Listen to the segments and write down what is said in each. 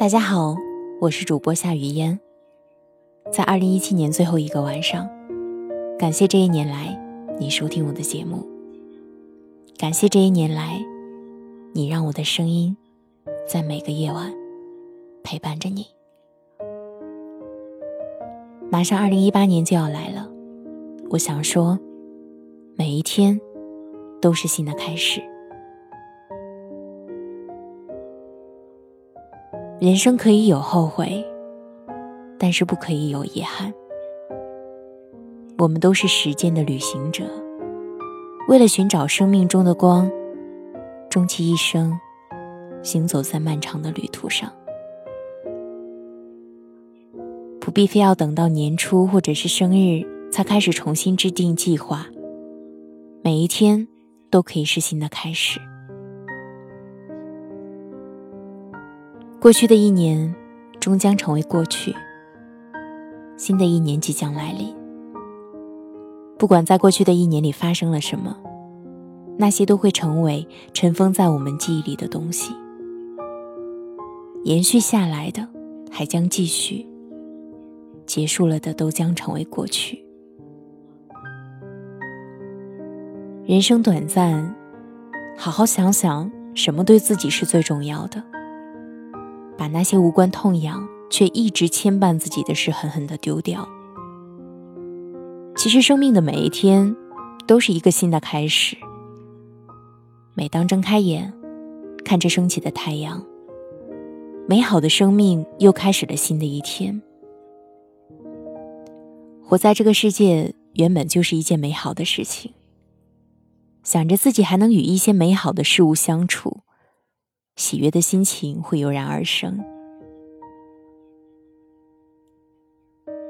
大家好，我是主播夏雨嫣。在二零一七年最后一个晚上，感谢这一年来你收听我的节目，感谢这一年来你让我的声音在每个夜晚陪伴着你。马上二零一八年就要来了，我想说，每一天都是新的开始。人生可以有后悔，但是不可以有遗憾。我们都是时间的旅行者，为了寻找生命中的光，终其一生，行走在漫长的旅途上。不必非要等到年初或者是生日才开始重新制定计划，每一天都可以是新的开始。过去的一年终将成为过去，新的一年即将来临。不管在过去的一年里发生了什么，那些都会成为尘封在我们记忆里的东西。延续下来的还将继续，结束了的都将成为过去。人生短暂，好好想想，什么对自己是最重要的。把那些无关痛痒却一直牵绊自己的事狠狠地丢掉。其实，生命的每一天都是一个新的开始。每当睁开眼，看着升起的太阳，美好的生命又开始了新的一天。活在这个世界原本就是一件美好的事情。想着自己还能与一些美好的事物相处。喜悦的心情会油然而生。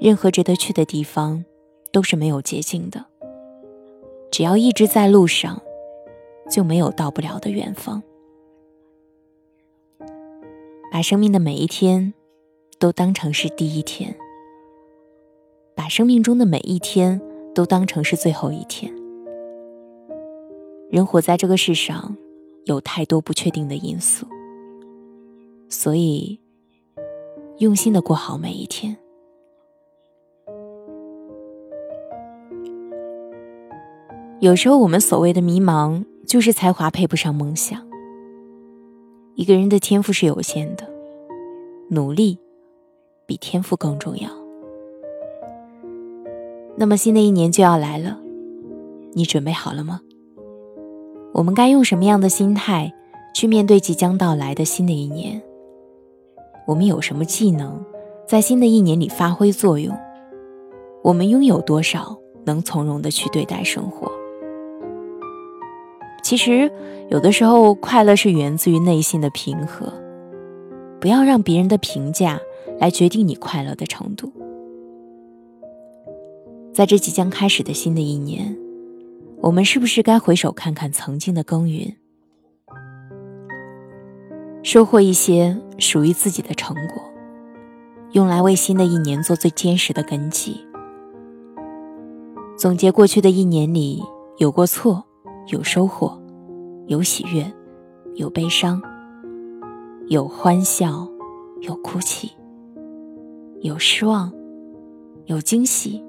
任何值得去的地方，都是没有捷径的。只要一直在路上，就没有到不了的远方。把生命的每一天，都当成是第一天。把生命中的每一天，都当成是最后一天。人活在这个世上。有太多不确定的因素，所以用心的过好每一天。有时候，我们所谓的迷茫，就是才华配不上梦想。一个人的天赋是有限的，努力比天赋更重要。那么，新的一年就要来了，你准备好了吗？我们该用什么样的心态去面对即将到来的新的一年？我们有什么技能在新的一年里发挥作用？我们拥有多少能从容的去对待生活？其实，有的时候快乐是源自于内心的平和。不要让别人的评价来决定你快乐的程度。在这即将开始的新的一年。我们是不是该回首看看曾经的耕耘，收获一些属于自己的成果，用来为新的一年做最坚实的根基？总结过去的一年里，有过错，有收获，有喜悦，有悲伤，有欢笑，有哭泣，有失望，有惊喜，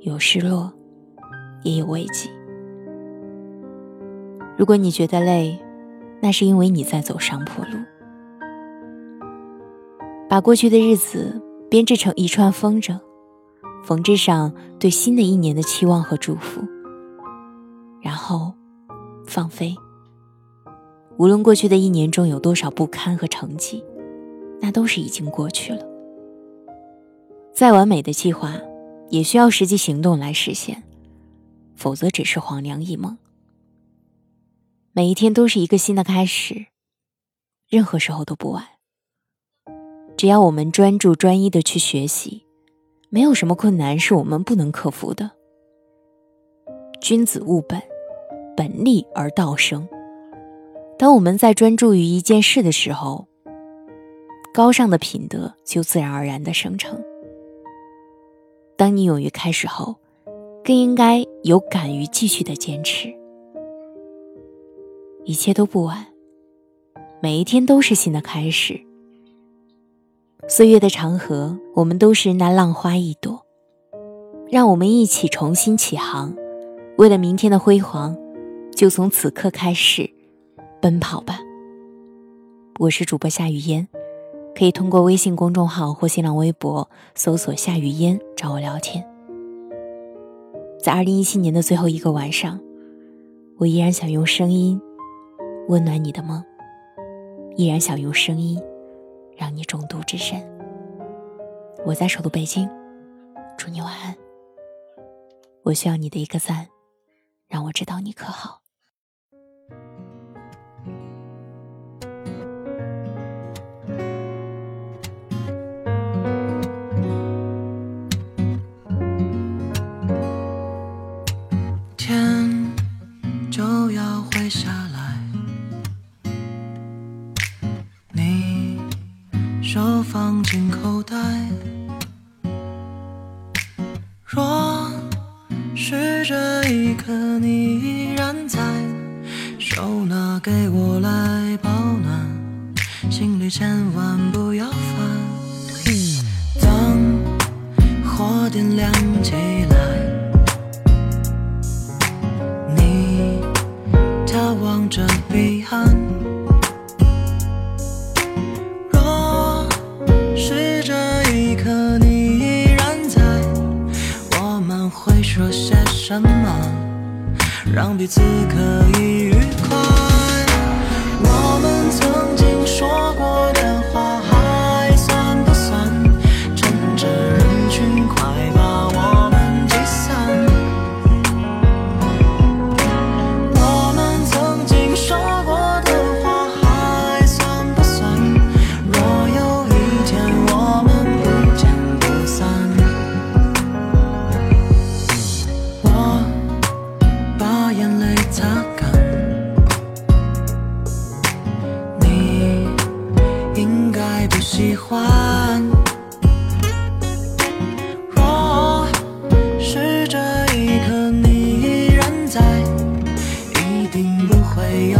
有失落。也有慰藉。如果你觉得累，那是因为你在走上坡路。把过去的日子编织成一串风筝，缝制上对新的一年的期望和祝福，然后放飞。无论过去的一年中有多少不堪和成绩，那都是已经过去了。再完美的计划，也需要实际行动来实现。否则只是黄粱一梦。每一天都是一个新的开始，任何时候都不晚。只要我们专注专一的去学习，没有什么困难是我们不能克服的。君子务本，本立而道生。当我们在专注于一件事的时候，高尚的品德就自然而然的生成。当你勇于开始后，更应该有敢于继续的坚持。一切都不晚，每一天都是新的开始。岁月的长河，我们都是那浪花一朵，让我们一起重新起航。为了明天的辉煌，就从此刻开始奔跑吧。我是主播夏雨嫣。可以通过微信公众号或新浪微博搜索“夏雨嫣”找我聊天。在二零一七年的最后一个晚上，我依然想用声音温暖你的梦，依然想用声音让你中毒至深。我在首都北京，祝你晚安。我需要你的一个赞，让我知道你可好。手放进口袋。若是这一刻你依然在，手拿给我来保暖，心里千万不要烦。当火点亮起什么让彼此可以愉快？把眼泪擦干。你应该不喜欢。若是这一刻你依然在一定不会有